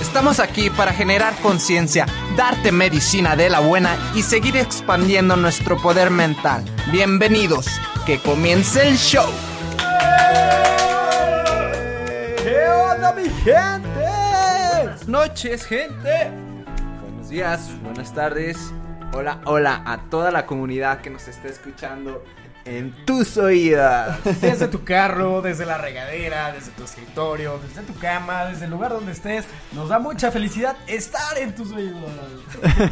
Estamos aquí para generar conciencia, darte medicina de la buena y seguir expandiendo nuestro poder mental. Bienvenidos, que comience el show. ¿Qué onda, mi gente? Buenas noches, gente. Buenos días, buenas tardes. Hola, hola a toda la comunidad que nos está escuchando en tus oídas. Desde tu carro, desde la regadera, desde tu escritorio, desde tu cama, desde el lugar donde estés. Nos da mucha felicidad estar en tus oídos.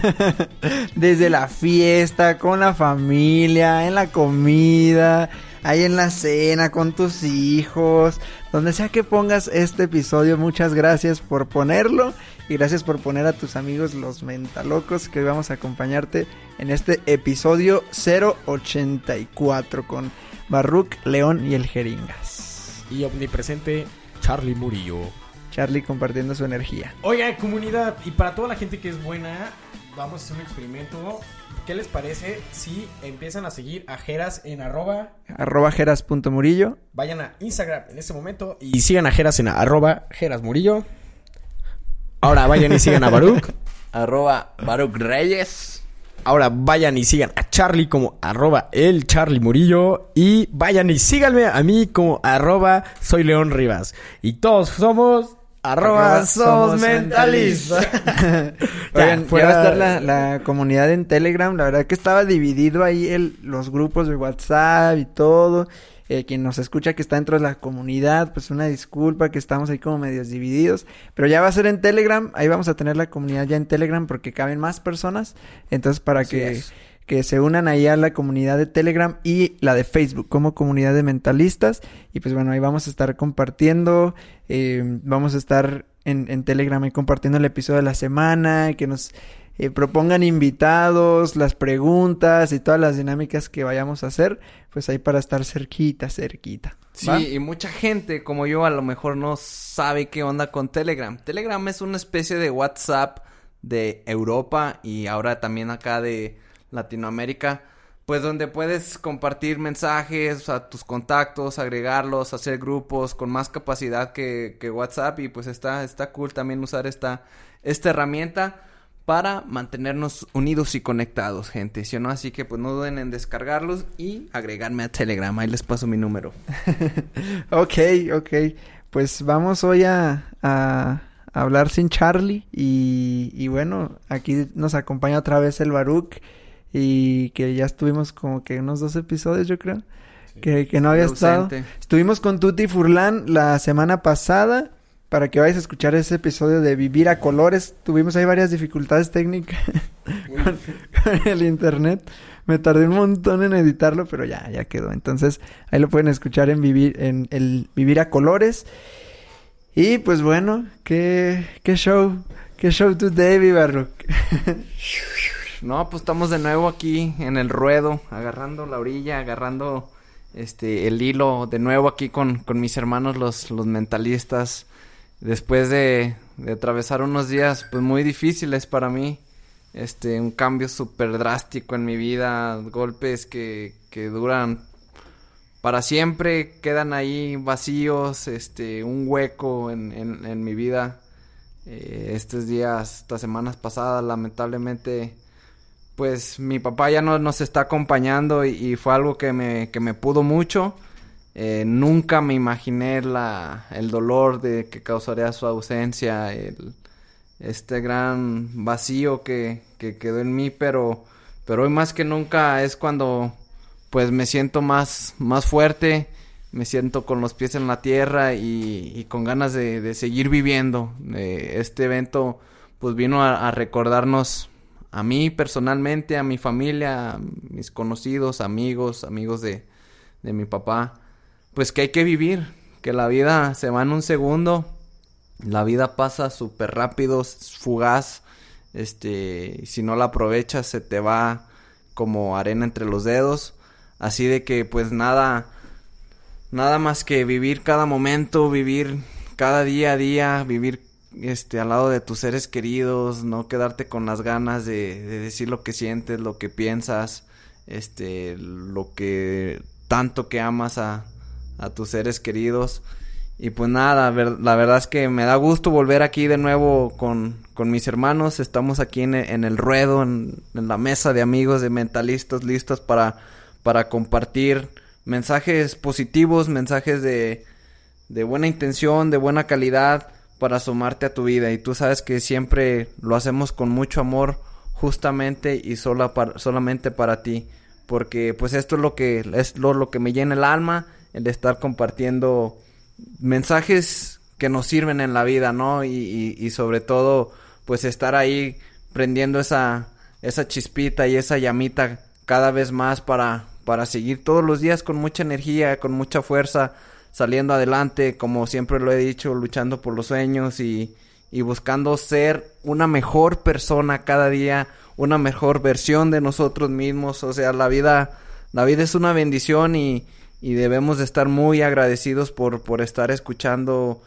Desde la fiesta, con la familia, en la comida, ahí en la cena, con tus hijos, donde sea que pongas este episodio, muchas gracias por ponerlo y gracias por poner a tus amigos los mentalocos que hoy vamos a acompañarte en este episodio 084 con Barruc, León y el Jeringas. Y omnipresente Charlie Murillo. Charlie compartiendo su energía. Oiga, comunidad, y para toda la gente que es buena, vamos a hacer un experimento. ¿Qué les parece si empiezan a seguir a Jeras en arroba? Arroba jeras.murillo. Vayan a Instagram en este momento y sigan a Jeras en arroba Jeras Murillo. Ahora vayan y sigan a Baruch. Arroba Baruch Reyes. Ahora vayan y sigan a Charlie como arroba el Charlie Murillo. Y vayan y síganme a mí como arroba soy León Rivas. Y todos somos arroba somos mentalistas. Oigan, ya va a estar la, la comunidad en Telegram. La verdad que estaba dividido ahí el, los grupos de WhatsApp y todo. Eh, quien nos escucha que está dentro de la comunidad, pues una disculpa que estamos ahí como medios divididos, pero ya va a ser en Telegram, ahí vamos a tener la comunidad ya en Telegram porque caben más personas, entonces para Así que, es. que se unan ahí a la comunidad de Telegram y la de Facebook como comunidad de mentalistas, y pues bueno, ahí vamos a estar compartiendo, eh, vamos a estar en, en Telegram ahí compartiendo el episodio de la semana, que nos eh, propongan invitados, las preguntas y todas las dinámicas que vayamos a hacer, pues ahí para estar cerquita, cerquita. Sí, y mucha gente como yo a lo mejor no sabe qué onda con Telegram. Telegram es una especie de WhatsApp de Europa y ahora también acá de Latinoamérica. Pues donde puedes compartir mensajes a tus contactos, agregarlos, hacer grupos con más capacidad que, que WhatsApp y pues está, está cool también usar esta, esta herramienta para mantenernos unidos y conectados, gente, ¿sí o no? Así que pues no duden en descargarlos y agregarme a Telegram, ahí les paso mi número. Ok, ok. Pues vamos hoy a, a hablar sin Charlie. Y, y bueno, aquí nos acompaña otra vez el Baruch. Y que ya estuvimos como que unos dos episodios, yo creo. Que, que no había estado. Estuvimos con Tuti Furlan la semana pasada. Para que vayas a escuchar ese episodio de Vivir a Colores. Tuvimos ahí varias dificultades técnicas con, con el internet. Me tardé un montón en editarlo, pero ya, ya quedó. Entonces, ahí lo pueden escuchar en Vivir, en el Vivir a Colores. Y pues bueno, qué, qué show, qué show today, Vivarrock. No, pues estamos de nuevo aquí en el ruedo, agarrando la orilla, agarrando este el hilo de nuevo aquí con, con mis hermanos los, los mentalistas. Después de, de atravesar unos días pues muy difíciles para mí. este, un cambio súper drástico en mi vida, golpes que, que duran para siempre, quedan ahí vacíos, este, un hueco en, en, mi vida. Eh, estos días, estas semanas pasadas, lamentablemente, pues mi papá ya no nos está acompañando y, y fue algo que me, que me pudo mucho. Eh, nunca me imaginé la, el dolor de que causaría su ausencia, el, este gran vacío que, que quedó en mí, pero, pero hoy más que nunca es cuando pues me siento más, más fuerte, me siento con los pies en la tierra y, con ganas de, de seguir viviendo. Eh, este evento pues vino a, a, recordarnos a mí personalmente, a mi familia, a mis conocidos, amigos, amigos de, de mi papá, pues que hay que vivir, que la vida se va en un segundo la vida pasa súper rápido, fugaz. Este, si no la aprovechas, se te va como arena entre los dedos. Así de que, pues nada, nada más que vivir cada momento, vivir cada día a día, vivir este al lado de tus seres queridos, no quedarte con las ganas de, de decir lo que sientes, lo que piensas, este, lo que tanto que amas a, a tus seres queridos. Y pues nada, la verdad es que me da gusto volver aquí de nuevo con, con mis hermanos. Estamos aquí en, en el ruedo, en, la mesa de amigos, de mentalistas, listos para, para compartir mensajes positivos, mensajes de, de buena intención, de buena calidad para asomarte a tu vida. Y tú sabes que siempre lo hacemos con mucho amor, justamente y sola solamente para ti. Porque pues esto es lo que es lo, lo que me llena el alma, el estar compartiendo mensajes que nos sirven en la vida, ¿no? Y, sobre todo, pues estar ahí prendiendo esa, esa chispita y esa llamita cada vez más para, para seguir todos los días con mucha energía, con mucha fuerza, saliendo adelante, como siempre lo he dicho, luchando por los sueños y, y buscando ser una mejor persona cada día, una mejor versión de nosotros mismos. O sea, la vida, la vida es una bendición y, y debemos de estar muy agradecidos por, por estar escuchando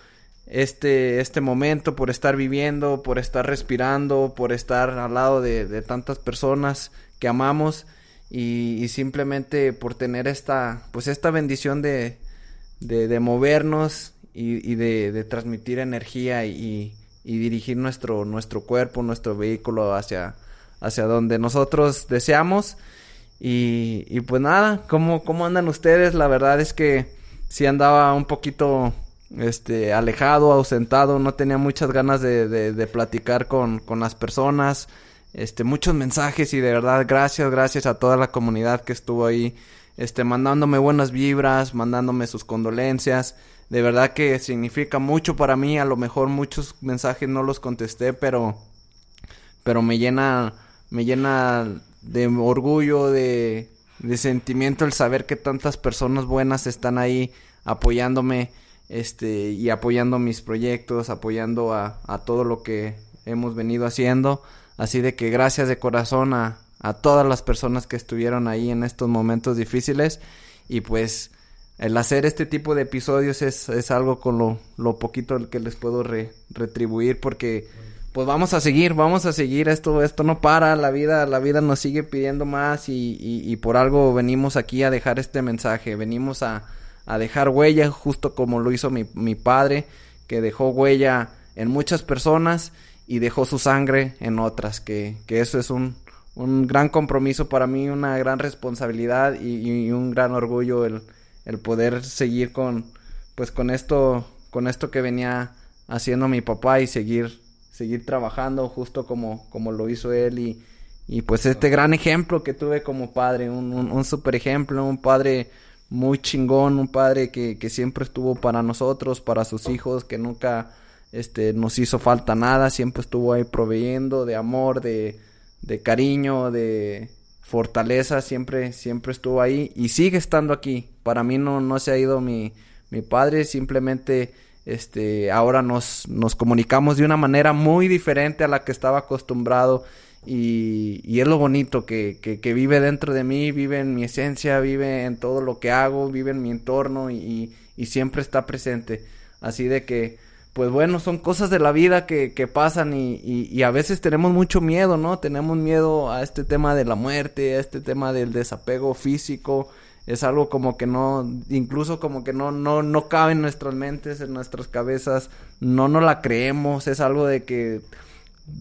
este, este momento, por estar viviendo, por estar respirando, por estar al lado de, de tantas personas que amamos y, simplemente por tener esta, pues esta bendición de, de, de movernos y, y de, de, transmitir energía y, y, dirigir nuestro, nuestro cuerpo, nuestro vehículo hacia, hacia donde nosotros deseamos y, y pues nada, ¿cómo, ¿cómo andan ustedes? La verdad es que sí andaba un poquito este alejado, ausentado, no tenía muchas ganas de, de, de platicar con, con las personas, este, muchos mensajes y de verdad gracias, gracias a toda la comunidad que estuvo ahí, este, mandándome buenas vibras, mandándome sus condolencias, de verdad que significa mucho para mí, a lo mejor muchos mensajes no los contesté, pero, pero me llena, me llena de orgullo, de, de sentimiento el saber que tantas personas buenas están ahí apoyándome este y apoyando mis proyectos, apoyando a, a todo lo que hemos venido haciendo. Así de que gracias de corazón a, a todas las personas que estuvieron ahí en estos momentos difíciles. Y pues el hacer este tipo de episodios es, es algo con lo, lo poquito que les puedo re, retribuir porque pues vamos a seguir, vamos a seguir, esto, esto no para, la vida, la vida nos sigue pidiendo más y, y, por algo venimos aquí a dejar este mensaje, venimos a, a dejar huella, justo como lo hizo mi, mi padre, que dejó huella en muchas personas y dejó su sangre en otras, que, que eso es un, un gran compromiso para mí, una gran responsabilidad y, y, un gran orgullo el, el poder seguir con, pues con esto, con esto que venía haciendo mi papá y seguir seguir trabajando justo como, como lo hizo él y, y pues este gran ejemplo que tuve como padre, un, un, super ejemplo, un padre muy chingón, un padre que, que siempre estuvo para nosotros, para sus hijos, que nunca este nos hizo falta nada, siempre estuvo ahí proveyendo de amor, de, de cariño, de fortaleza, siempre, siempre estuvo ahí y sigue estando aquí. Para mí no, no se ha ido mi, mi padre, simplemente este, ahora nos, nos comunicamos de una manera muy diferente a la que estaba acostumbrado y, y es lo bonito que, que, vive dentro de mí, vive en mi esencia, vive en todo lo que hago, vive en mi entorno y, y siempre está presente. Así de que, pues bueno, son cosas de la vida que, que pasan y, y, a veces tenemos mucho miedo, ¿no? Tenemos miedo a este tema de la muerte, a este tema del desapego físico. Es algo como que no, incluso como que no, no, no cabe en nuestras mentes, en nuestras cabezas. No nos la creemos. Es algo de que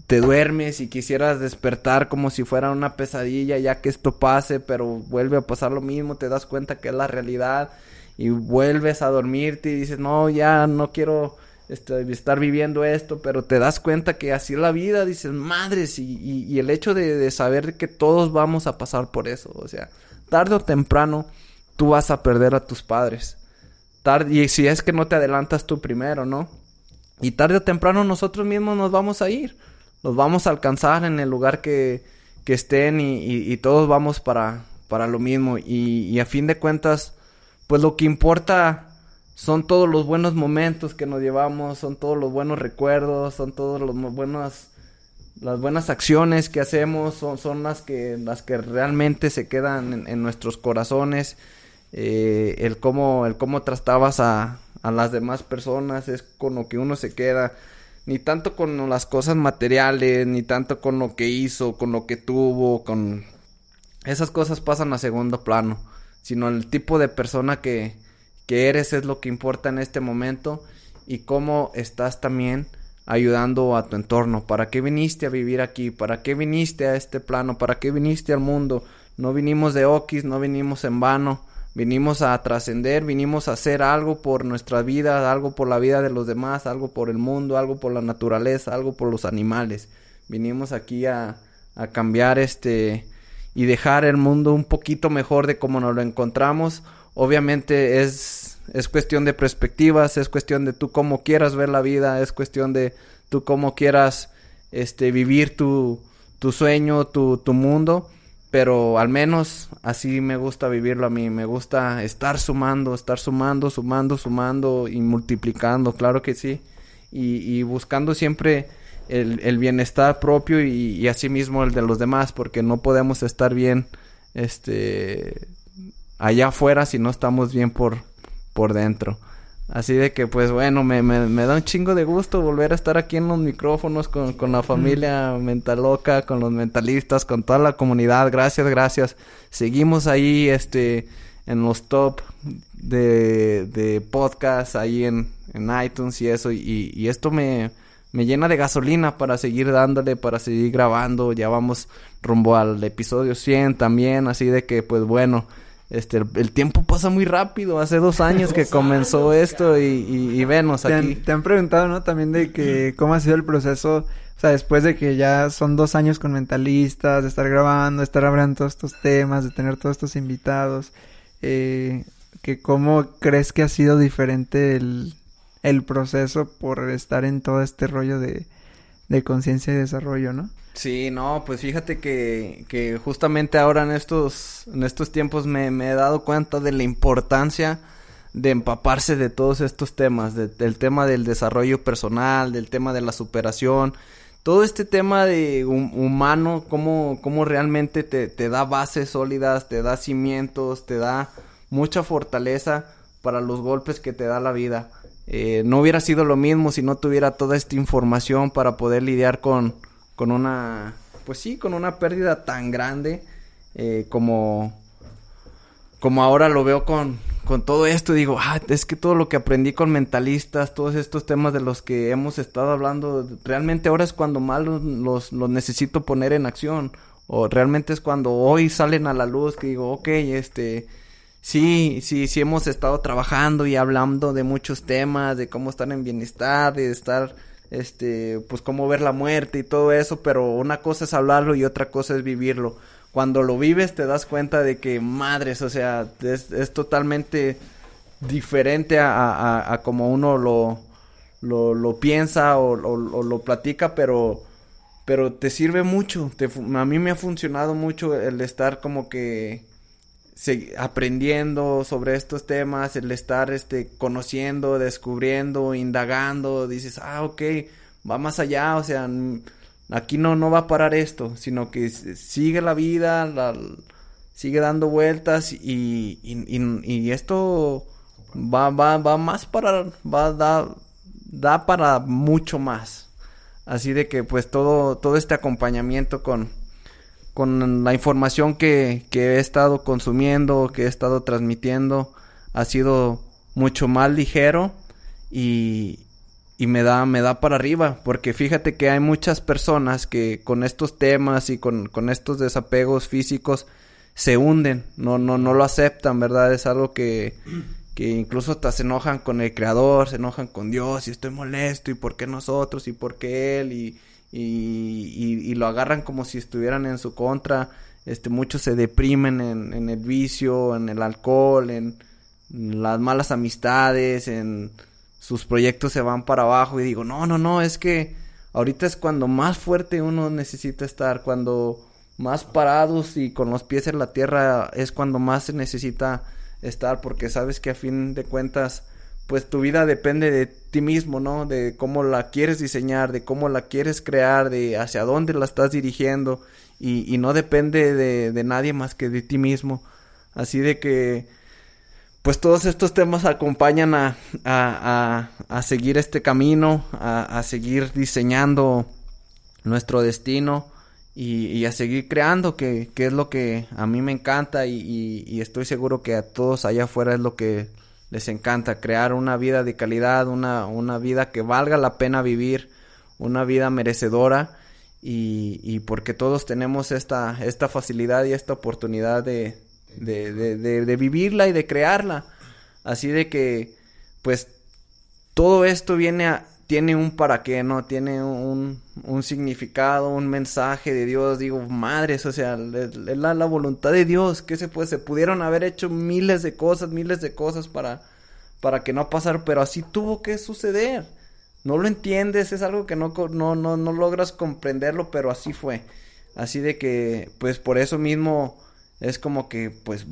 te duermes y quisieras despertar como si fuera una pesadilla ya que esto pase, pero vuelve a pasar lo mismo, te das cuenta que es la realidad y vuelves a dormirte y dices, no, ya no quiero este, estar viviendo esto, pero te das cuenta que así es la vida, dices, madres, y, y, y el hecho de, de, saber que todos vamos a pasar por eso, o sea, tarde o temprano tú vas a perder a tus padres, y si es que no te adelantas tú primero, ¿no? Y tarde o temprano nosotros mismos nos vamos a ir, nos vamos a alcanzar en el lugar que, que estén y, y, y todos vamos para, para lo mismo, y a fin de cuentas, pues lo que importa son todos los buenos momentos que nos llevamos, son todos los buenos recuerdos, son todos los buenos las buenas acciones que hacemos son, son las que las que realmente se quedan en, nuestros corazones. Eh, el cómo el cómo tratabas a, a las demás personas es con lo que uno se queda. Ni tanto con las cosas materiales ni tanto con lo que hizo con lo que tuvo con esas cosas pasan a segundo plano sino el tipo de persona que que eres es lo que importa en este momento y cómo estás también ayudando a tu entorno. ¿Para qué viniste a vivir aquí? ¿Para qué viniste a este plano? ¿Para qué viniste al mundo? No vinimos de Okis, no vinimos en vano. Vinimos a trascender, vinimos a hacer algo por nuestra vida, algo por la vida de los demás, algo por el mundo, algo por la naturaleza, algo por los animales. Vinimos aquí a, a cambiar este y dejar el mundo un poquito mejor de como nos lo encontramos obviamente es, es cuestión de perspectivas, es cuestión de tú cómo quieras ver la vida, es cuestión de tú cómo quieras este, vivir tu, tu sueño, tu, tu mundo, pero al menos así me gusta vivirlo a mí, me gusta estar sumando, estar sumando, sumando, sumando y multiplicando, claro que sí, y, buscando siempre el, el bienestar propio y, y asimismo el de los demás, porque no podemos estar bien, este allá afuera si no estamos bien por, por dentro. Así de que, pues bueno, me, me, me, da un chingo de gusto volver a estar aquí en los micrófonos con, con la familia mm. Mentaloca, con los mentalistas, con toda la comunidad. Gracias, gracias. Seguimos ahí, este, en los top de, de podcast, ahí en, en iTunes y eso. Y, y esto me, me llena de gasolina para seguir dándole, para seguir grabando. Ya vamos rumbo al episodio 100 también. Así de que, pues bueno este, el, tiempo pasa muy rápido. Hace dos años que comenzó esto y, y, y venos te aquí. Han, te han preguntado, ¿no? También de que cómo ha sido el proceso, o sea, después de que ya son dos años con mentalistas, de estar grabando, de estar hablando todos estos temas, de tener todos estos invitados, eh, que cómo crees que ha sido diferente el, el proceso por estar en todo este rollo de, de conciencia y desarrollo, ¿no? Sí, no, pues fíjate que, que justamente ahora en estos, en estos tiempos me, me, he dado cuenta de la importancia de empaparse de todos estos temas, de, del tema del desarrollo personal, del tema de la superación, todo este tema de humano, cómo, cómo realmente te, te da bases sólidas, te da cimientos, te da mucha fortaleza para los golpes que te da la vida. Eh, no hubiera sido lo mismo si no tuviera toda esta información para poder lidiar con, con una, pues sí, con una pérdida tan grande eh, como, como ahora lo veo con, con todo esto. Digo, ah, es que todo lo que aprendí con mentalistas, todos estos temas de los que hemos estado hablando, realmente ahora es cuando más los, los, los necesito poner en acción. O realmente es cuando hoy salen a la luz que digo, ok, este, sí, sí, sí hemos estado trabajando y hablando de muchos temas, de cómo estar en bienestar, de estar este, pues cómo ver la muerte y todo eso, pero una cosa es hablarlo y otra cosa es vivirlo. Cuando lo vives te das cuenta de que madres, o sea, es, totalmente diferente a, como uno lo, lo, piensa o, lo platica, pero, pero te sirve mucho. Te, a mí me ha funcionado mucho el estar como que aprendiendo sobre estos temas, el estar este conociendo, descubriendo, indagando, dices, ah, ok, va más allá, o sea, aquí no, no va a parar esto, sino que sigue la vida, sigue dando vueltas y, y, y, esto va, va, va más para, va a dar, da para mucho más. Así de que pues todo, todo este acompañamiento con, con la información que, que he estado consumiendo, que he estado transmitiendo, ha sido mucho más ligero y, y me da, me da para arriba, porque fíjate que hay muchas personas que con estos temas y con, con estos desapegos físicos se hunden, no, no, no lo aceptan, ¿verdad? Es algo que, que incluso hasta se enojan con el creador, se enojan con Dios y estoy molesto y por qué nosotros y por qué él y, y, y, lo agarran como si estuvieran en su contra, este, muchos se deprimen en, en el vicio, en el alcohol, en las malas amistades, en sus proyectos se van para abajo y digo, no, no, no, es que ahorita es cuando más fuerte uno necesita estar, cuando más parados y con los pies en la tierra es cuando más se necesita estar porque sabes que a fin de cuentas pues tu vida depende de ti mismo, ¿no? De cómo la quieres diseñar, de cómo la quieres crear, de hacia dónde la estás dirigiendo y, no depende de, de nadie más que de ti mismo. Así de que pues todos estos temas acompañan a, a, a, seguir este camino, a, seguir diseñando nuestro destino y, a seguir creando, que, que, es lo que a mí me encanta y, y, estoy seguro que a todos allá afuera es lo que les encanta, crear una vida de calidad, una, una vida que valga la pena vivir, una vida merecedora y, y porque todos tenemos esta, esta facilidad y esta oportunidad de, de, de, de, vivirla y de crearla. Así de que, pues, todo esto viene a, tiene un para qué, ¿no? Tiene un, un significado, un mensaje de Dios. Digo, madres, o sea, es la, la, voluntad de Dios. que se puede? Se pudieron haber hecho miles de cosas, miles de cosas para, para que no pasara, pero así tuvo que suceder. No lo entiendes, es algo que no, no, no, no logras comprenderlo, pero así fue. Así de que, pues por eso mismo es como que, pues,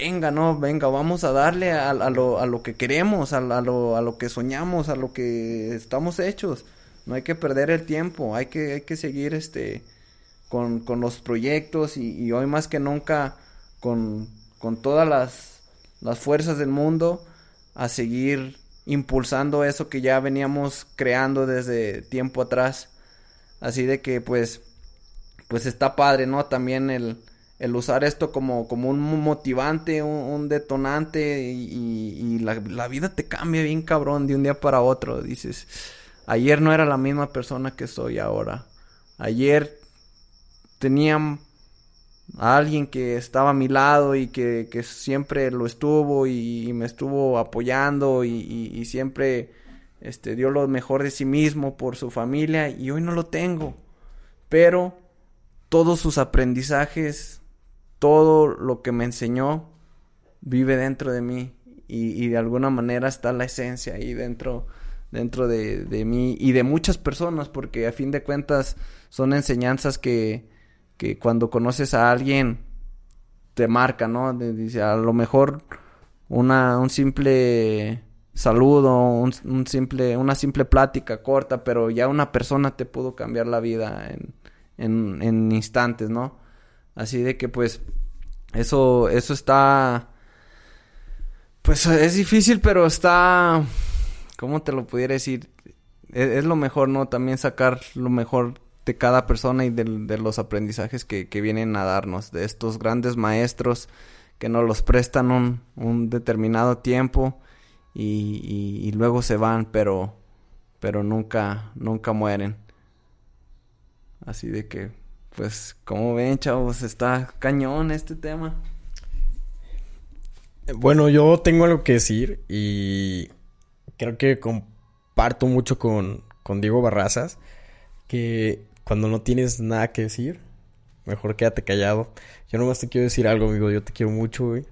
venga, no, venga, vamos a darle a, lo, a lo, que queremos, a, a, lo, a lo que soñamos, a lo que estamos hechos. No hay que perder el tiempo, hay que, hay que seguir este con, con los proyectos y, y, hoy más que nunca con, con todas las, las fuerzas del mundo a seguir impulsando eso que ya veníamos creando desde tiempo atrás. Así de que pues pues está padre, ¿no? También el el usar esto como, como un motivante, un, detonante y, la, vida te cambia bien cabrón de un día para otro. Dices, ayer no era la misma persona que soy ahora. Ayer tenía a alguien que estaba a mi lado y que, que siempre lo estuvo y, me estuvo apoyando y, y, siempre este, dio lo mejor de sí mismo por su familia y hoy no lo tengo. Pero todos sus aprendizajes todo lo que me enseñó vive dentro de mí y, de alguna manera está la esencia ahí dentro dentro de, de, mí y de muchas personas porque a fin de cuentas son enseñanzas que, que cuando conoces a alguien te marca, ¿no? Dice, a lo mejor una, un simple saludo, un, simple, una simple plática corta, pero ya una persona te pudo cambiar la vida en, en instantes, ¿no? Así de que pues eso, eso está... Pues es difícil, pero está... ¿Cómo te lo pudiera decir? Es, lo mejor, ¿no? También sacar lo mejor de cada persona y de, los aprendizajes que, que, vienen a darnos, de estos grandes maestros que nos los prestan un, un determinado tiempo y, y, y, luego se van, pero, pero nunca, nunca mueren. Así de que pues, como ven, chavos, está cañón este tema. Bueno, yo tengo algo que decir y creo que comparto mucho con, con Diego Barrazas que cuando no tienes nada que decir, mejor quédate callado. Yo nomás te quiero decir algo, amigo, yo te quiero mucho, güey.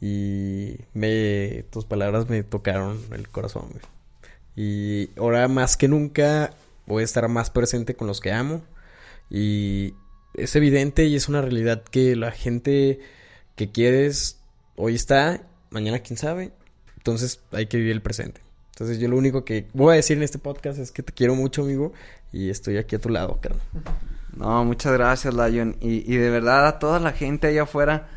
Y me, tus palabras me tocaron el corazón, güey. Y ahora más que nunca voy a estar más presente con los que amo y es evidente y es una realidad que la gente que quieres hoy está, mañana quién sabe. Entonces hay que vivir el presente. Entonces yo lo único que voy a decir en este podcast es que te quiero mucho, amigo, y estoy aquí a tu lado, carnal. No, muchas gracias, Lion. Y, y de verdad a toda la gente allá afuera,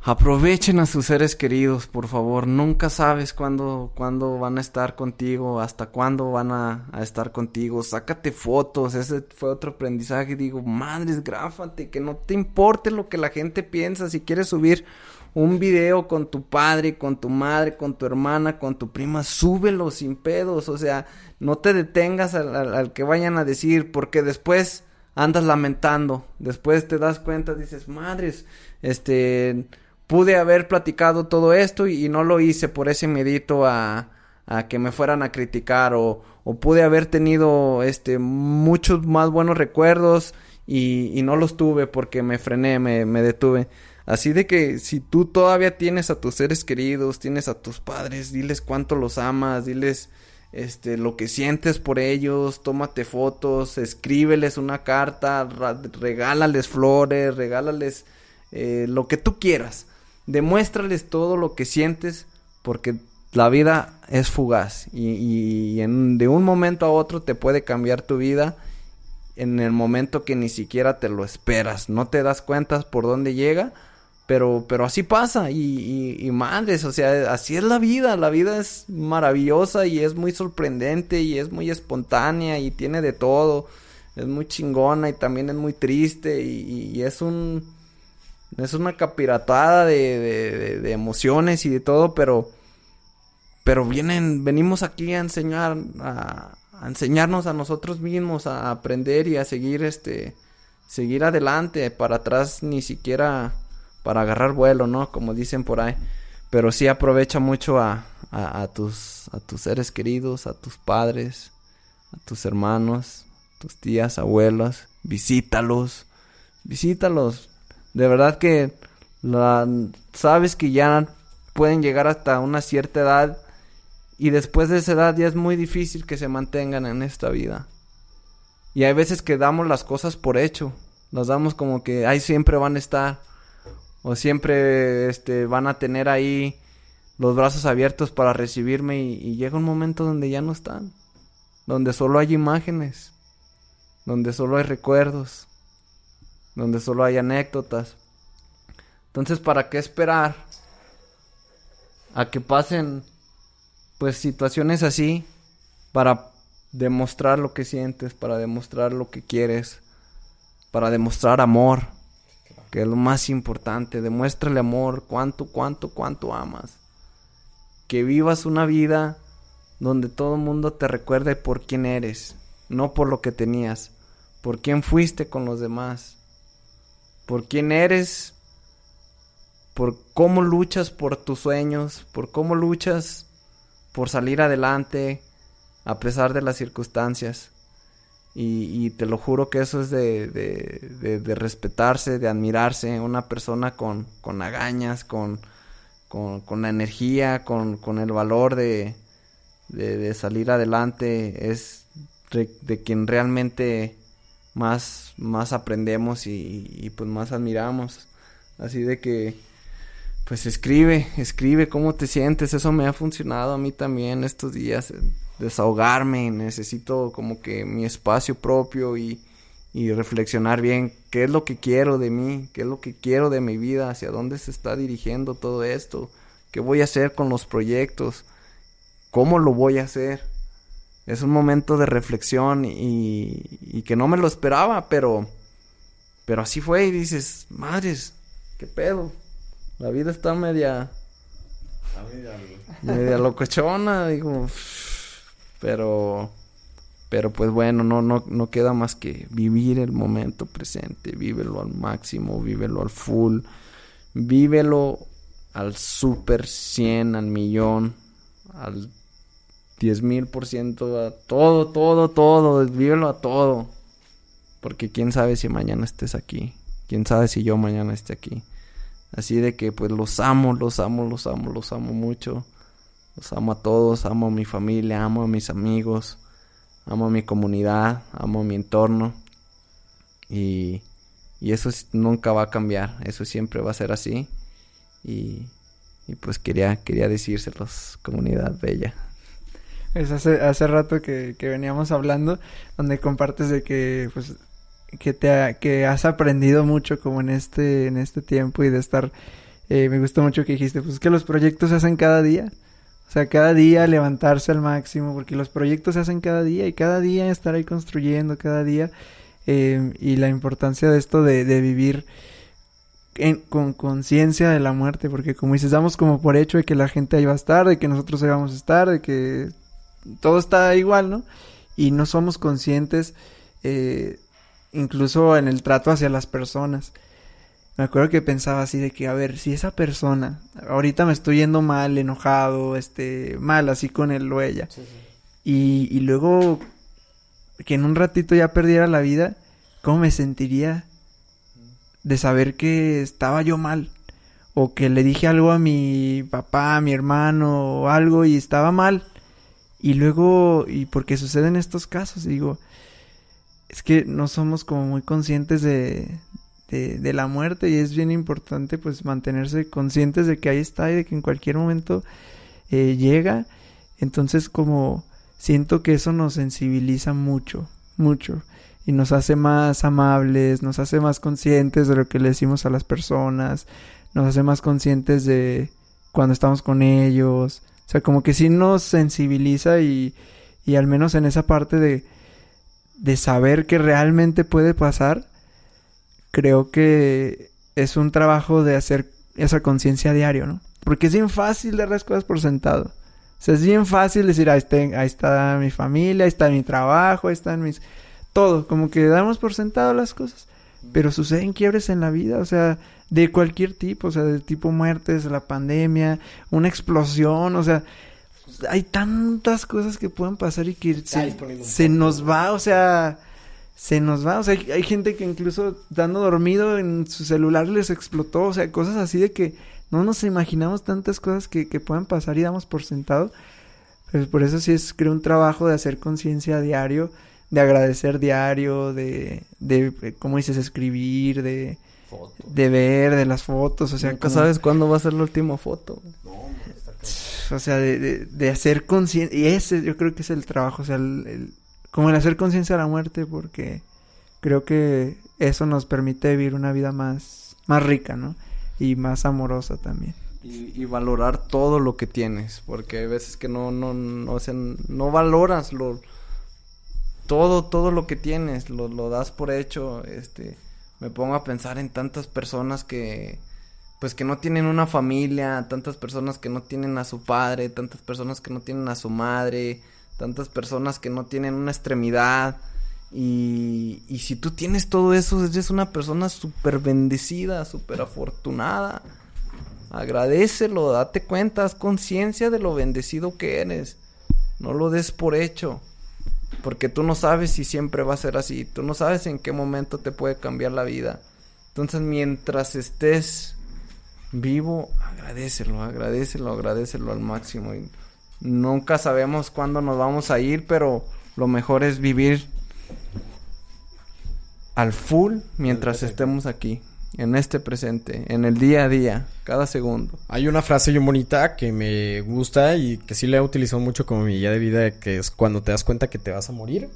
Aprovechen a sus seres queridos, por favor. Nunca sabes cuándo, cuándo van a estar contigo, hasta cuándo van a, estar contigo. Sácate fotos. Ese fue otro aprendizaje. Digo, madres, gráfate, que no te importe lo que la gente piensa. Si quieres subir un video con tu padre, con tu madre, con tu hermana, con tu prima, súbelo sin pedos. O sea, no te detengas al, al que vayan a decir, porque después andas lamentando. Después te das cuenta, dices, madres, este pude haber platicado todo esto y, no lo hice por ese medito a, a que me fueran a criticar o, o, pude haber tenido este muchos más buenos recuerdos y, y no los tuve porque me frené, me, me, detuve. Así de que si tú todavía tienes a tus seres queridos, tienes a tus padres, diles cuánto los amas, diles este lo que sientes por ellos, tómate fotos, escríbeles una carta, regálales flores, regálales eh, lo que tú quieras demuéstrales todo lo que sientes porque la vida es fugaz y, y en, de un momento a otro te puede cambiar tu vida en el momento que ni siquiera te lo esperas, no te das cuenta por dónde llega, pero, pero así pasa y, y, y madres, o sea, así es la vida, la vida es maravillosa y es muy sorprendente y es muy espontánea y tiene de todo, es muy chingona y también es muy triste y, y es un es una capiratada de, de, de, emociones y de todo, pero, pero vienen, venimos aquí a enseñar, a, a, enseñarnos a nosotros mismos, a aprender y a seguir, este, seguir adelante, para atrás ni siquiera para agarrar vuelo, ¿no? Como dicen por ahí. Pero sí aprovecha mucho a, a, tus, a tus seres queridos, a tus padres, a tus hermanos, tus tías, abuelas, visítalos, visítalos, de verdad que la, sabes que ya pueden llegar hasta una cierta edad y después de esa edad ya es muy difícil que se mantengan en esta vida. Y hay veces que damos las cosas por hecho, las damos como que ahí siempre van a estar o siempre este van a tener ahí los brazos abiertos para recibirme y, y llega un momento donde ya no están, donde solo hay imágenes, donde solo hay recuerdos donde solo hay anécdotas. Entonces, ¿para qué esperar a que pasen pues situaciones así para demostrar lo que sientes, para demostrar lo que quieres, para demostrar amor, que es lo más importante, demuéstrale amor, cuánto, cuánto, cuánto amas. Que vivas una vida donde todo el mundo te recuerde por quién eres, no por lo que tenías, por quién fuiste con los demás, por quién eres, por cómo luchas por tus sueños, por cómo luchas por salir adelante a pesar de las circunstancias. Y, te lo juro que eso es de, respetarse, de admirarse, una persona con, con agañas, con, con, con la energía, con, con el valor de, de, salir adelante, es de quien realmente más, más aprendemos y, pues más admiramos. Así de que, pues escribe, escribe cómo te sientes. Eso me ha funcionado a mí también estos días. Desahogarme, necesito como que mi espacio propio y, y reflexionar bien qué es lo que quiero de mí, qué es lo que quiero de mi vida, hacia dónde se está dirigiendo todo esto, qué voy a hacer con los proyectos, cómo lo voy a hacer es un momento de reflexión y, que no me lo esperaba, pero, pero así fue y dices, madres, qué pedo, la vida está media, media locochona, digo, pero, pero pues bueno, no, no, no queda más que vivir el momento presente, vívelo al máximo, vívelo al full, vívelo al super 100, al millón, al diez mil por ciento a todo, todo, todo, vívelo a todo. Porque quién sabe si mañana estés aquí. Quién sabe si yo mañana esté aquí. Así de que pues los amo, los amo, los amo, los amo mucho. Los amo a todos, amo a mi familia, amo a mis amigos, amo a mi comunidad, amo a mi entorno. Y, y eso nunca va a cambiar, eso siempre va a ser así. Y, y pues quería, quería decírselos, comunidad bella. Es hace, hace rato que, que veníamos hablando, donde compartes de que, pues, que te ha, que has aprendido mucho como en este, en este tiempo y de estar eh, me gustó mucho que dijiste, pues que los proyectos se hacen cada día. O sea, cada día levantarse al máximo, porque los proyectos se hacen cada día y cada día estar ahí construyendo, cada día. Eh, y la importancia de esto de, de vivir con conciencia de la muerte, porque como dices, damos como por hecho de que la gente ahí va a estar, de que nosotros ahí vamos a estar, de que todo está igual, ¿no? Y no somos conscientes, eh, incluso en el trato hacia las personas. Me acuerdo que pensaba así de que, a ver, si esa persona, ahorita me estoy yendo mal, enojado, este, mal, así con él o ella, Y, y luego que en un ratito ya perdiera la vida, ¿cómo me sentiría? de saber que estaba yo mal o que le dije algo a mi papá, a mi hermano o algo y estaba mal. Y luego, y porque suceden estos casos, digo, es que no somos como muy conscientes de, de, la muerte y es bien importante pues mantenerse conscientes de que ahí está y de que en cualquier momento eh, llega. Entonces como siento que eso nos sensibiliza mucho, mucho y nos hace más amables, nos hace más conscientes de lo que le decimos a las personas, nos hace más conscientes de cuando estamos con ellos. O sea, como que sí nos sensibiliza y, y al menos en esa parte de, de saber que realmente puede pasar, creo que es un trabajo de hacer esa conciencia diario, ¿no? Porque es bien fácil dar las cosas por sentado. O sea, es bien fácil decir, ahí está, ahí está mi familia, ahí está mi trabajo, ahí están mis todo, como que damos por sentado las cosas. Pero suceden quiebres en la vida, o sea, de cualquier tipo, o sea, de tipo muertes, la pandemia, una explosión, o sea, hay tantas cosas que pueden pasar y que se, nos va, o sea, se nos va, o sea, hay, gente que incluso dando dormido en su celular les explotó, o sea, cosas así de que no nos imaginamos tantas cosas que, que pueden pasar y damos por sentado. Pues por eso sí es, creo, un trabajo de hacer conciencia diario de agradecer diario, de, de eh, ¿cómo dices? Escribir, de, de ver, de las fotos, o sea... Nunca sabes cuándo va a ser la última foto. o sea, de, de, de hacer conciencia, y ese yo creo que es el trabajo, o sea, el, como el hacer conciencia de la muerte, porque creo que eso nos permite vivir una vida más, más rica, ¿no? Y más amorosa también. Y, y, valorar todo lo que tienes, porque hay veces que no, no, no, o sea, no valoras lo, todo, todo lo que tienes, lo, lo das por hecho, este, me pongo a pensar en tantas personas que, pues que no tienen una familia, tantas personas que no tienen a su padre, tantas personas que no tienen a su madre, tantas personas que no tienen una extremidad. Y, y si tú tienes todo eso, eres una persona súper bendecida, súper afortunada. Agradecelo, date cuenta, haz conciencia de lo bendecido que eres. No lo des por hecho. Porque tú no sabes si siempre va a ser así. Tú no sabes en qué momento te puede cambiar la vida. Entonces, mientras estés vivo, agradecelo, agradecelo, agradecelo al máximo. Y nunca sabemos cuándo nos vamos a ir, pero lo mejor es vivir al full mientras estemos aquí en este presente, en el día a día, cada segundo. Hay una frase muy bonita que me gusta y que sí la he utilizado mucho como mi guía de vida, que es cuando te das cuenta que te vas a morir,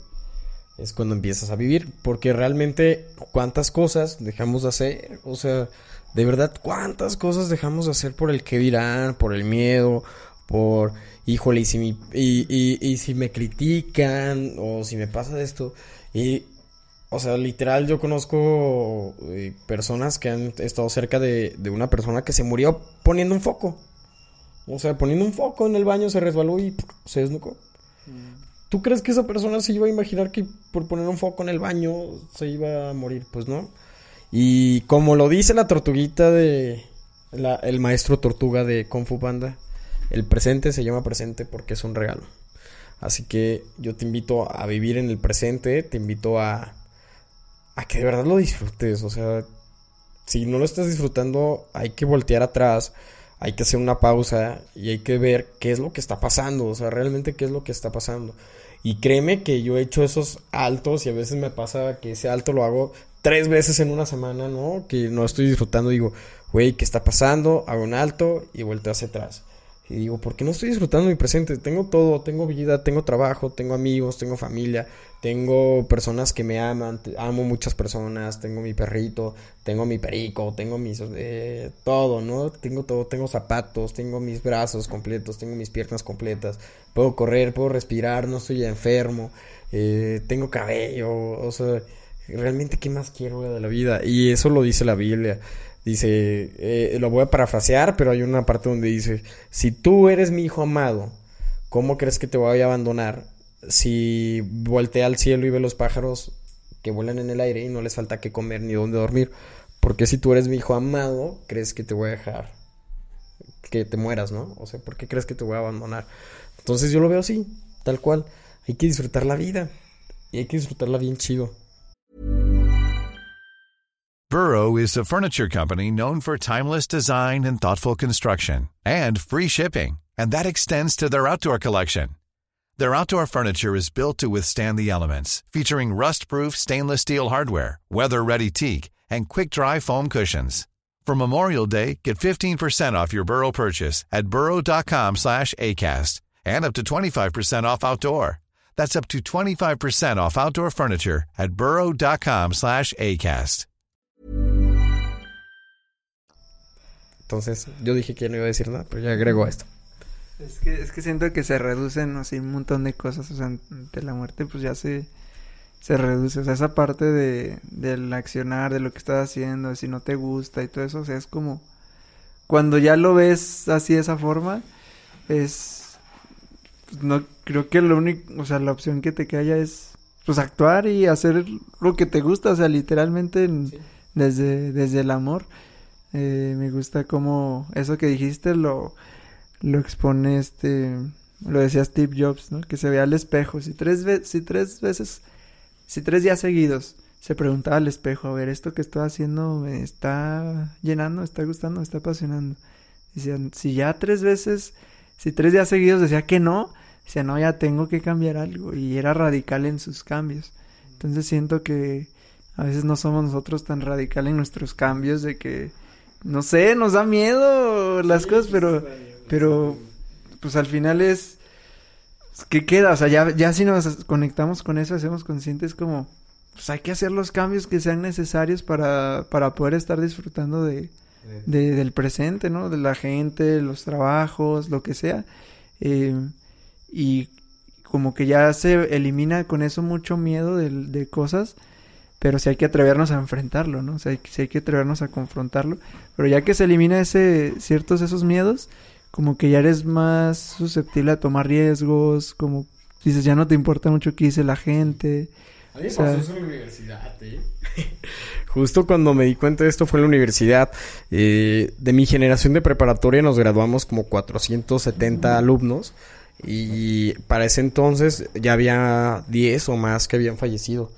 es cuando empiezas a vivir, porque realmente cuántas cosas dejamos de hacer, o sea, de verdad, cuántas cosas dejamos de hacer por el que dirán, por el miedo, por, híjole, y si, y, y, y si me critican o si me pasa esto, y o sea, literal, yo conozco eh, personas que han estado cerca de, de, una persona que se murió poniendo un foco. O sea, poniendo un foco en el baño, se resbaló y se desnucó. Mm. ¿Tú crees que esa persona se iba a imaginar que por poner un foco en el baño se iba a morir? Pues no. Y como lo dice la tortuguita de. La, el maestro tortuga de Kung Fu Panda, el presente se llama presente porque es un regalo. Así que yo te invito a vivir en el presente, te invito a a que de verdad lo disfrutes. O sea, si no lo estás disfrutando, hay que voltear atrás, hay que hacer una pausa y hay que ver qué es lo que está pasando. O sea, realmente qué es lo que está pasando. Y créeme que yo he hecho esos altos y a veces me pasa que ese alto lo hago tres veces en una semana, ¿no? Que no estoy disfrutando. Digo, güey, ¿qué está pasando? Hago un alto y vuelto hacia atrás. Y digo, ¿por qué no estoy disfrutando mi presente? Tengo todo, tengo vida, tengo trabajo, tengo amigos, tengo familia, tengo personas que me aman, amo muchas personas, tengo mi perrito, tengo mi perico, tengo mis, eh, todo, ¿no? Tengo todo, tengo zapatos, tengo mis brazos completos, tengo mis piernas completas, puedo correr, puedo respirar, no estoy enfermo, eh, tengo cabello, o sea, realmente, ¿qué más quiero de la vida? Y eso lo dice la Biblia. Dice, eh, lo voy a parafrasear, pero hay una parte donde dice, si tú eres mi hijo amado, ¿cómo crees que te voy a abandonar si voltea al cielo y ve los pájaros que vuelan en el aire y no les falta qué comer ni dónde dormir? Porque si tú eres mi hijo amado, crees que te voy a dejar que te mueras, ¿no? O sea, ¿por qué crees que te voy a abandonar? Entonces yo lo veo así, tal cual. Hay que disfrutar la vida y hay que disfrutarla bien chido. Burrow is a furniture company known for timeless design and thoughtful construction and free shipping, and that extends to their outdoor collection. Their outdoor furniture is built to withstand the elements, featuring rust-proof stainless steel hardware, weather-ready teak, and quick-dry foam cushions. For Memorial Day, get 15% off your Burrow purchase at burrow.com slash ACAST and up to 25% off outdoor. That's up to 25% off outdoor furniture at burrow.com slash ACAST. Entonces yo dije que no iba a decir nada, pero ya agrego esto. Es que, es que siento que se reducen así un montón de cosas. O sea, ante la muerte, pues ya se, se reduce. O sea, esa parte de, del accionar, de lo que estás haciendo, si no te gusta y todo eso. O sea, es como. Cuando ya lo ves así de esa forma, es. pues, No, creo que lo único. O sea, la opción que te queda ya es. Pues actuar y hacer lo que te gusta. O sea, literalmente en- desde, desde el amor. Eh, me gusta como eso que dijiste lo lo expone este, lo decía Steve Jobs, ¿no? Que se vea al espejo. Si tres, ve- si tres veces, si tres días seguidos se preguntaba al espejo, a ver, esto que estoy haciendo me está llenando, me está gustando, me está apasionando. Decían, si ya tres veces, si tres días seguidos decía que no, decía, no, ya tengo que cambiar algo. Y era radical en sus cambios. Entonces siento que a veces no somos nosotros tan radical en nuestros cambios de que, no sé, nos da miedo las cosas, pero... Pero, pues al final es... ¿Qué queda? O sea, ya, ya si nos conectamos con eso, hacemos conscientes como... Pues hay que hacer los cambios que sean necesarios para, para poder estar disfrutando de, de- del presente, ¿no? De la gente, los trabajos, lo que sea. Eh, y como que ya se elimina con eso mucho miedo de, de cosas, pero sí hay que atrevernos a enfrentarlo, ¿no? O sea, sí hay que atrevernos a confrontarlo. Pero ya que se elimina ese, ciertos esos miedos, como que ya eres más susceptible a tomar riesgos, como dices, ya no te importa mucho qué dice la gente. A mí me pasó eso en la universidad, ¿eh? Justo cuando me di cuenta de esto fue en la universidad. Eh, de mi generación de preparatoria nos graduamos como 470 alumnos. Y para ese entonces ya había 10 o más que habían fallecido.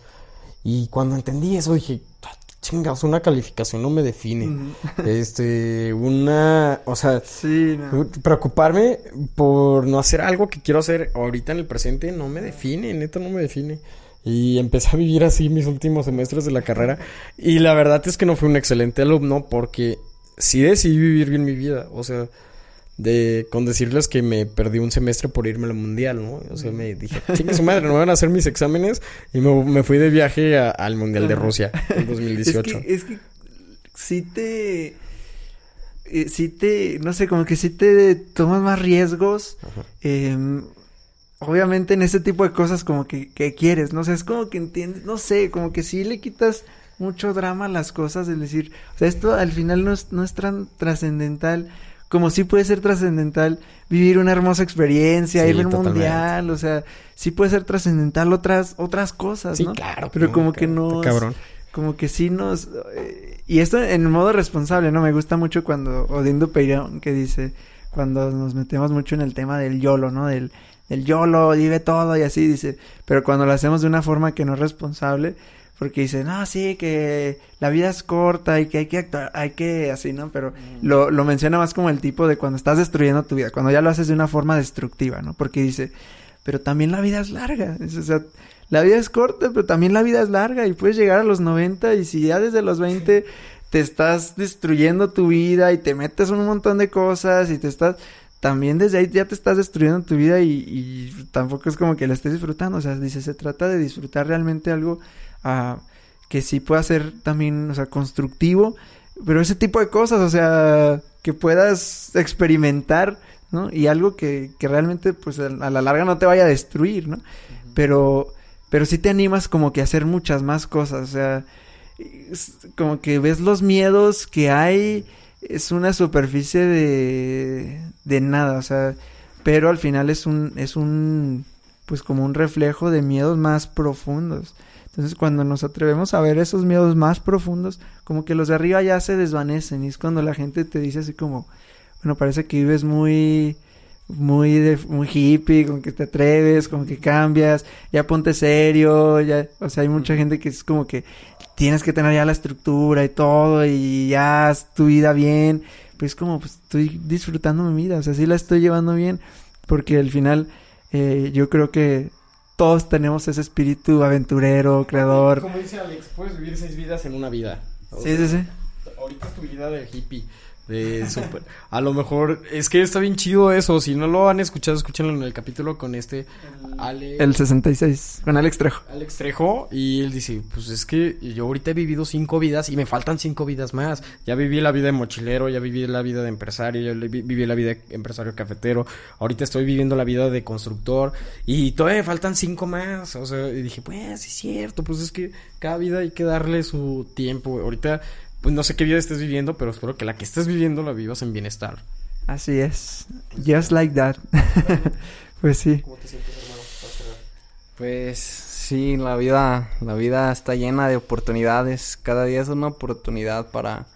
Y cuando entendí eso dije, "Ah, chingados, una calificación no me define. Este, una, o sea, Sí, no. Preocuparme por no hacer algo que quiero hacer ahorita en el presente no me define, neta no me define. Y empecé a vivir así mis últimos semestres de la carrera. Y la verdad es que no fui un excelente alumno porque sí decidí vivir bien mi vida. O sea, de con decirles que me perdí un semestre por irme al mundial, ¿no? O sea, me dije, chingue su madre, no van a hacer mis exámenes. Y me, me fui de viaje a- al mundial de Rusia en 2018. Es que, es que sí te... eh, sí te... No sé, como que sí te tomas más riesgos. eh, obviamente en ese tipo de cosas como que, que quieres, ¿no? O sea, es como que entiendes, no sé, como que sí le quitas mucho drama a las cosas, es decir, o sea, esto al final no es, no es tan trascendental como sí puede ser trascendental vivir una hermosa experiencia, Sí, ir a un totalmente. mundial, o sea, sí puede ser trascendental otras otras cosas, Sí, ¿no? claro. Pero como que no Cabrón. como que sí nos... eh, y esto en modo responsable, ¿no? Me gusta mucho cuando Odindo Peirón que dice, cuando nos metemos mucho en el tema del YOLO, ¿no? Del, del YOLO, vive todo y así, dice, pero cuando lo hacemos de una forma que no es responsable, porque dice, no, sí, que la vida es corta y que hay que actuar, hay que así, ¿no? Pero lo, lo menciona más como el tipo de cuando estás destruyendo tu vida, cuando ya lo haces de una forma destructiva, ¿no? Porque dice, pero también la vida es larga, es- o sea, la vida es corta, pero también la vida es larga y puedes llegar a los 90 y si ya desde los 20 te estás destruyendo tu vida y te metes un montón de cosas y te estás también desde ahí ya te estás destruyendo tu vida y, y tampoco es como que la estés disfrutando. O sea, dice, se trata de disfrutar realmente algo que sí pueda ser también, o sea, constructivo. Pero ese tipo de cosas, o sea, que puedas experimentar, ¿no? Y algo que, que realmente, pues, a, la larga no te vaya a destruir, ¿no? Pero, pero sí te animas como que a hacer muchas más cosas, o sea, como que ves los miedos que hay, es una superficie de, de nada, o sea, pero al final es un, es un, pues como un reflejo de miedos más profundos. Entonces cuando nos atrevemos a ver esos miedos más profundos, como que los de arriba ya se desvanecen y es cuando la gente te dice así como, bueno, parece que vives muy, muy de, muy hippie, con que te atreves, con que cambias, ya ponte serio, ya, o sea, hay mucha gente que es como que tienes que tener ya la estructura y todo y ya haz tu vida bien, pues como pues estoy disfrutando mi vida, o sea, sí la estoy llevando bien, porque al final eh, yo creo que todos tenemos ese espíritu aventurero, creador. Como dice Alex, puedes vivir seis vidas en una vida. O Sí, sea, sí, sí. Ahorita es tu vida de hippie. De super. A lo mejor. Es que está bien chido eso. Si no lo han escuchado, escúchenlo en el capítulo con este. Ale- El 66, con Alex Trejo. Alex Trejo. Y él dice: Pues es que yo ahorita he vivido cinco vidas y me faltan cinco vidas más. Ya viví la vida de mochilero, ya viví la vida de empresario, ya viví la vida de empresario cafetero. Ahorita estoy viviendo la vida de constructor. Y todavía me faltan cinco más. O sea, y dije: Pues es cierto. Pues es que cada vida hay que darle su tiempo. Ahorita. Pues no sé qué vida estés viviendo, pero espero que la que estés viviendo la vivas en bienestar. Así es. Just like that. pues sí. ¿Cómo te sientes, hermano? Pues sí, la vida, la vida está llena de oportunidades. Cada día es una oportunidad para,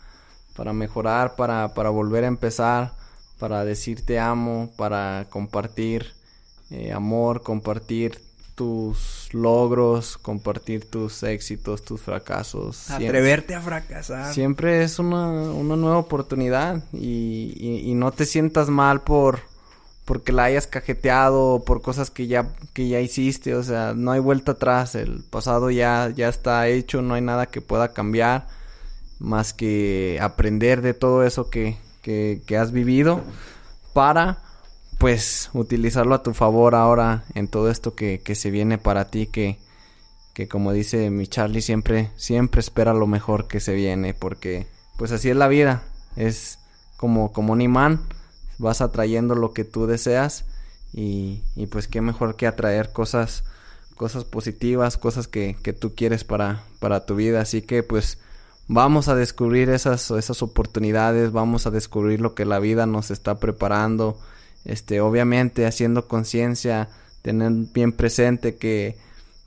para mejorar, para, para volver a empezar, para decir te amo, para compartir eh, amor, compartir tus logros, compartir tus éxitos, tus fracasos. Siempre- Atreverte a fracasar. Siempre es una, una nueva oportunidad y, y- y no te sientas mal por porque la hayas cajeteado o por cosas que ya que ya hiciste, o sea, no hay vuelta atrás, el pasado ya ya está hecho, no hay nada que pueda cambiar más que aprender de todo eso que, que, que has vivido para pues utilizarlo a tu favor ahora en todo esto que, que se viene para ti que, que como dice mi Charlie siempre siempre espera lo mejor que se viene porque pues así es la vida. Es como como un imán vas atrayendo lo que tú deseas y, y pues qué mejor que atraer cosas cosas positivas cosas que, que tú quieres para para tu vida. Así que pues vamos a descubrir esas esas oportunidades vamos a descubrir lo que la vida nos está preparando este obviamente haciendo conciencia tener bien presente que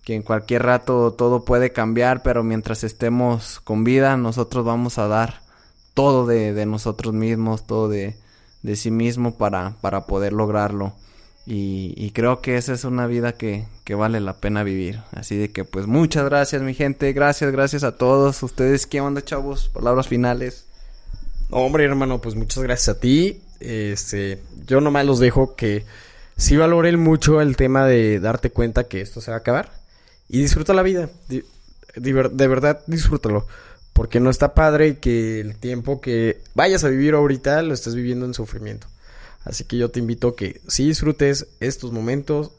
que en cualquier rato todo puede cambiar, pero mientras estemos con vida, nosotros vamos a dar todo de, de nosotros mismos, todo de, de sí mismo para, para poder lograrlo. Y, creo que esa es una vida que, que vale la pena vivir. Así de que pues muchas gracias mi gente, gracias, gracias a todos. Ustedes, ¿qué onda chavos? Palabras finales. Hombre, hermano, pues muchas gracias a ti. Este, yo nomás los dejo que sí valoren mucho el tema de darte cuenta que esto se va a acabar y disfruta la vida. De verdad, disfrútalo. Porque no está padre que el tiempo que vayas a vivir ahorita lo estés viviendo en sufrimiento. Así que yo te invito a que sí disfrutes estos momentos,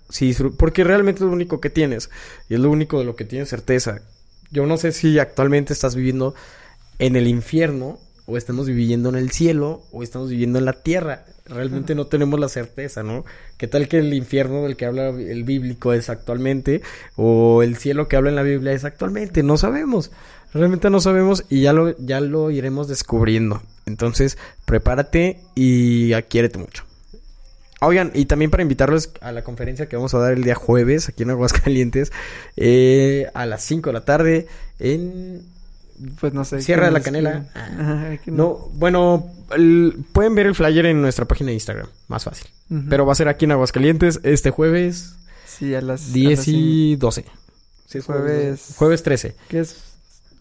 porque realmente es lo único que tienes y es lo único de lo que tienes certeza. Yo no sé si actualmente estás viviendo en el infierno o estamos viviendo en el cielo o estamos viviendo en la tierra. Realmente no tenemos la certeza, ¿no? ¿Qué tal que el infierno del que habla el bíblico es actualmente o el cielo que habla en la Biblia es actualmente? No sabemos. Realmente no sabemos y ya lo, ya lo iremos descubriendo. Entonces, prepárate y adquiérete mucho. Oigan, y también para invitarlos a la conferencia que vamos a dar el día jueves aquí en Aguascalientes eh, a las 5 de la tarde en Pues no sé. Sierra ¿qué de la Canela. Ah. Ajá, No, bueno, el- pueden ver el flyer en nuestra página de Instagram, más fácil. Pero va a ser aquí en Aguascalientes este jueves Sí, a las... a 10 las y 12. Sí, es Jueves- Jueves 13. ¿Qué es?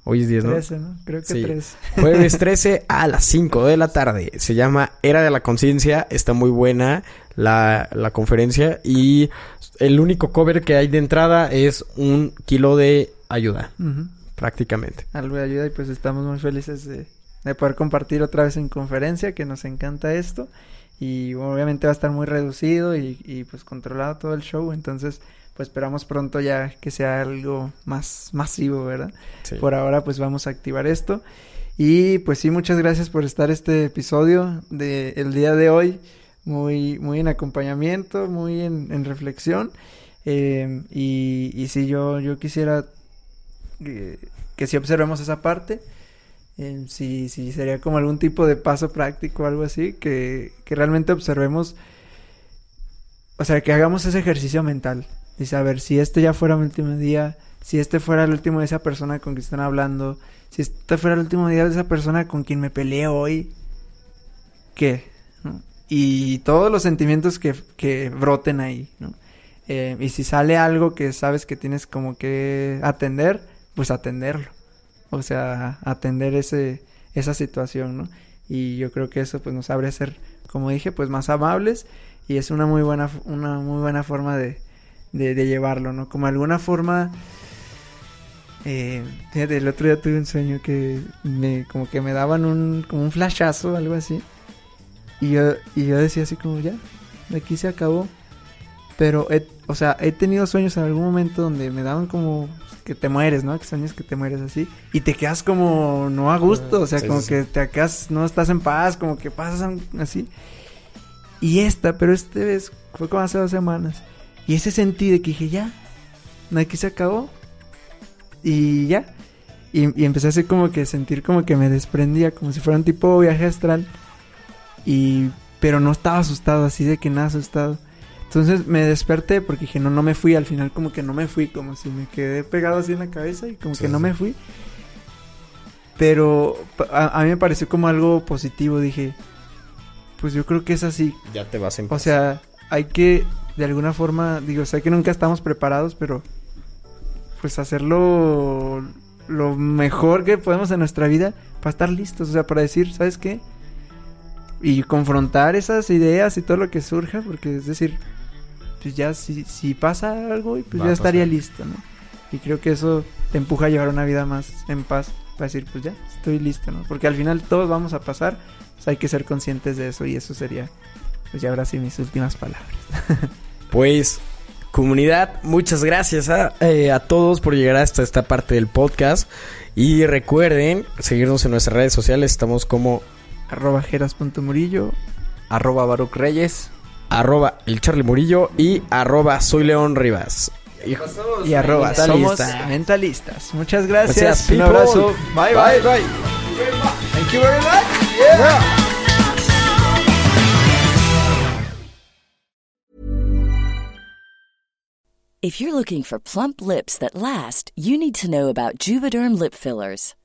Hoy es 10, ¿no? 13, ¿no? Creo que Sí. 13. Jueves 13 a las 5 de la tarde. Se llama Era de la Conciencia. Está muy buena la, la conferencia. Y el único cover que hay de entrada es un kilo de ayuda, Ujú. Prácticamente. Algo de ayuda y pues estamos muy felices de, de poder compartir otra vez en conferencia, que nos encanta esto. y obviamente va a estar muy reducido y, y pues controlado todo el show, entonces pues esperamos pronto ya que sea algo más masivo, ¿verdad? Sí. Por ahora pues vamos a activar esto. Y pues sí, muchas gracias por estar este episodio de el día de hoy. Muy, muy en acompañamiento, muy en, en reflexión. Eh, y, y sí, yo, yo quisiera que, que si observemos esa parte. Eh, si, sería como algún tipo de paso práctico o algo así. Que, que realmente observemos. O sea, que hagamos ese ejercicio mental. A ver, si este ya fuera mi último día, si este fuera el último de esa persona con quien están hablando, si este fuera el último día de esa persona con quien me peleé hoy, ¿qué? Y todos los sentimientos que, que broten ahí, ¿no? Eh, y si sale algo que sabes que tienes como que atender, pues atenderlo. O sea, atender ese, esa situación, ¿no? Y yo creo que eso pues nos abre a ser, como dije, pues más amables y es una muy buena, una muy buena forma de, de, llevarlo, ¿no? Como alguna forma... Eh, el otro día tuve un sueño que me, como que me daban un, como un flashazo, algo así. Y yo, y yo decía así como, ya, aquí se acabó. Pero, he, o sea, he tenido sueños en algún momento donde me daban como que te mueres, ¿no? Que sueños que te mueres así. Y te quedas como no a gusto, o sea, Sí, como sí, que te quedas, no estás en paz, como que pasas así. Y esta, pero esta vez fue como hace dos semanas. Y ese sentí de que dije, ya, aquí se acabó. Y ya. Y, y empecé así como que sentir como que me desprendía, como si fuera un tipo de viaje astral. Y, pero no estaba asustado, así de que nada asustado. Entonces me desperté porque dije, no, no me fui. Al final como que no me fui, como si me quedé pegado así en la cabeza y como Sí, que no me fui. Pero a, a mí me pareció como algo positivo. Dije, pues yo creo que es así. Ya te vas en O paz. sea, hay que, de alguna forma, digo, sé que nunca estamos preparados, pero pues hacerlo lo mejor que podemos en nuestra vida para estar listos, o sea, para decir, ¿sabes qué? Y confrontar esas ideas y todo lo que surja, porque es decir, pues ya si, si pasa algo, pues Va ya estaría listo, ¿no? Y creo que eso te empuja a llevar una vida más en paz, para decir, pues ya, estoy listo, ¿no? Porque al final todos vamos a pasar, pues hay que ser conscientes de eso y eso sería, pues ya ahora sí mis últimas palabras. Pues, comunidad, muchas gracias a, eh, a todos por llegar hasta esta parte del podcast. Y recuerden seguirnos en nuestras redes sociales. Estamos como arroba jeras.murillo. Arroba Baruch Reyes. Arroba el Charlie Murillo y arroba soy León Rivas. Y, Y arroba Mentalista. somos mentalistas. Muchas gracias. Gracias, Un abrazo. Bye, bye. bye. Thank you very much. If you're looking for plump lips that last, you need to know about Juvederm lip fillers.